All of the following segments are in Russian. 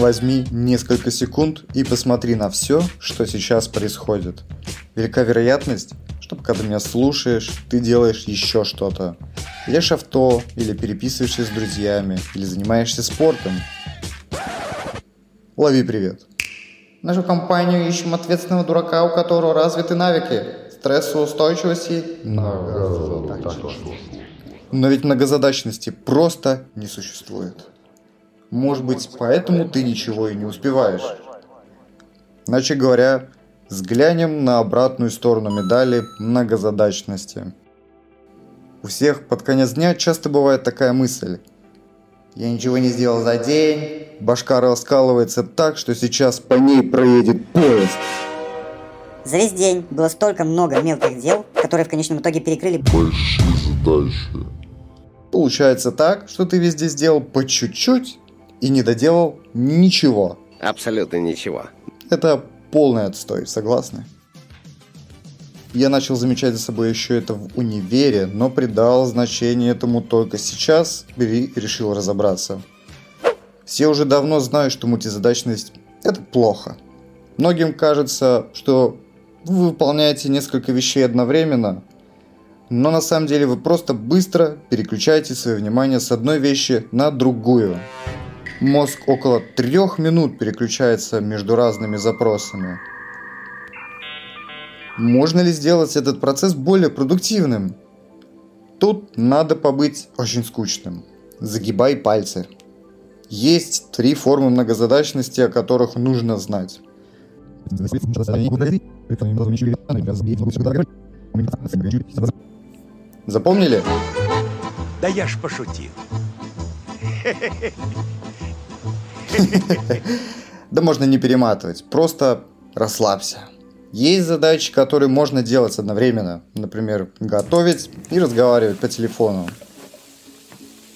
Возьми несколько секунд и посмотри на все, что сейчас происходит. Велика вероятность, что пока ты меня слушаешь, ты делаешь еще что-то. Едешь авто, или переписываешься с друзьями, или занимаешься спортом. Лови привет. Нашу компанию ищем ответственного дурака, у которого развиты навыки стрессоустойчивости. Но ведь многозадачности просто не существует. Может быть, поэтому ты ничего и не успеваешь. Иначе говоря, взглянем на обратную сторону медали многозадачности. У всех под конец дня часто бывает такая мысль. Я ничего не сделал за день. Башка раскалывается так, что сейчас по ней проедет поезд. За весь день было столько много мелких дел, которые в конечном итоге перекрыли большие задачи. Получается так, что ты везде сделал по чуть-чуть и не доделал ничего. Абсолютно ничего. Это полный отстой, согласны? Я начал замечать за собой еще это в универе, но придал значение этому только сейчас и решил разобраться. Все уже давно знают, что мультизадачность – это плохо. Многим кажется, что вы выполняете несколько вещей одновременно, но на самом деле вы просто быстро переключаете свое внимание с одной вещи на другую. Мозг около трех минут переключается между разными запросами. Можно ли сделать этот процесс более продуктивным? Тут надо побыть очень скучным. Загибай пальцы. Есть три формы многозадачности, о которых нужно знать. Запомнили? Да я ж пошутил. Да можно не перематывать, просто расслабься. Есть задачи, которые можно делать одновременно. Например, готовить и разговаривать по телефону.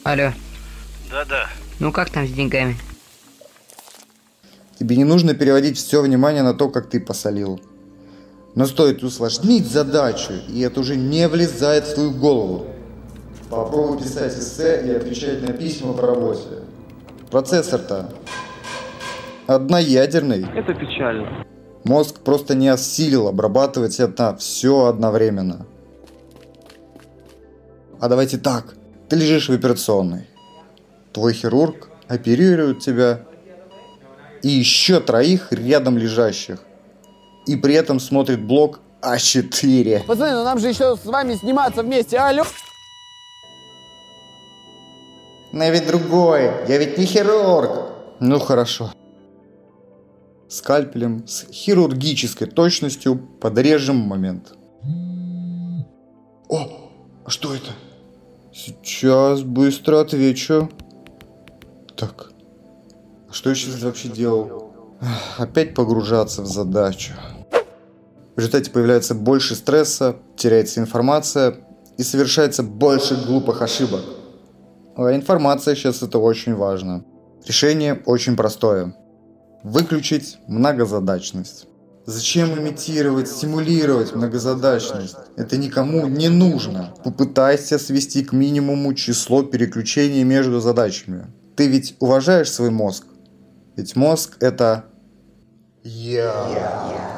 Алло. Да-да. Ну как там с деньгами? Тебе не нужно переводить все внимание на то, как ты посолил. Но стоит усложнить задачу, и это уже не влезает в твою голову. Попробуй писать эссе и отвечать на письма по работе. Процессор-то одноядерный. Это печально. Мозг просто не осилил обрабатывать это все одновременно. А давайте так. Ты лежишь в операционной. Твой хирург оперирует тебя и еще троих рядом лежащих. И при этом смотрит блок А4. Пацаны, ну нам же еще с вами сниматься вместе, алло. Но ведь другой, я ведь не хирург. Ну хорошо. Скальпелем с хирургической точностью подрежем момент. О, а что это? Сейчас быстро отвечу. Так, а что я сейчас вообще делал? Опять погружаться в задачу. В результате появляется больше стресса, теряется информация и совершается больше глупых ошибок. А информация сейчас это очень важно. Решение очень простое. Выключить многозадачность. Зачем имитировать, стимулировать многозадачность? Это никому не нужно. Попытайся свести к минимуму число переключений между задачами. Ты ведь уважаешь свой мозг? Ведь мозг это я.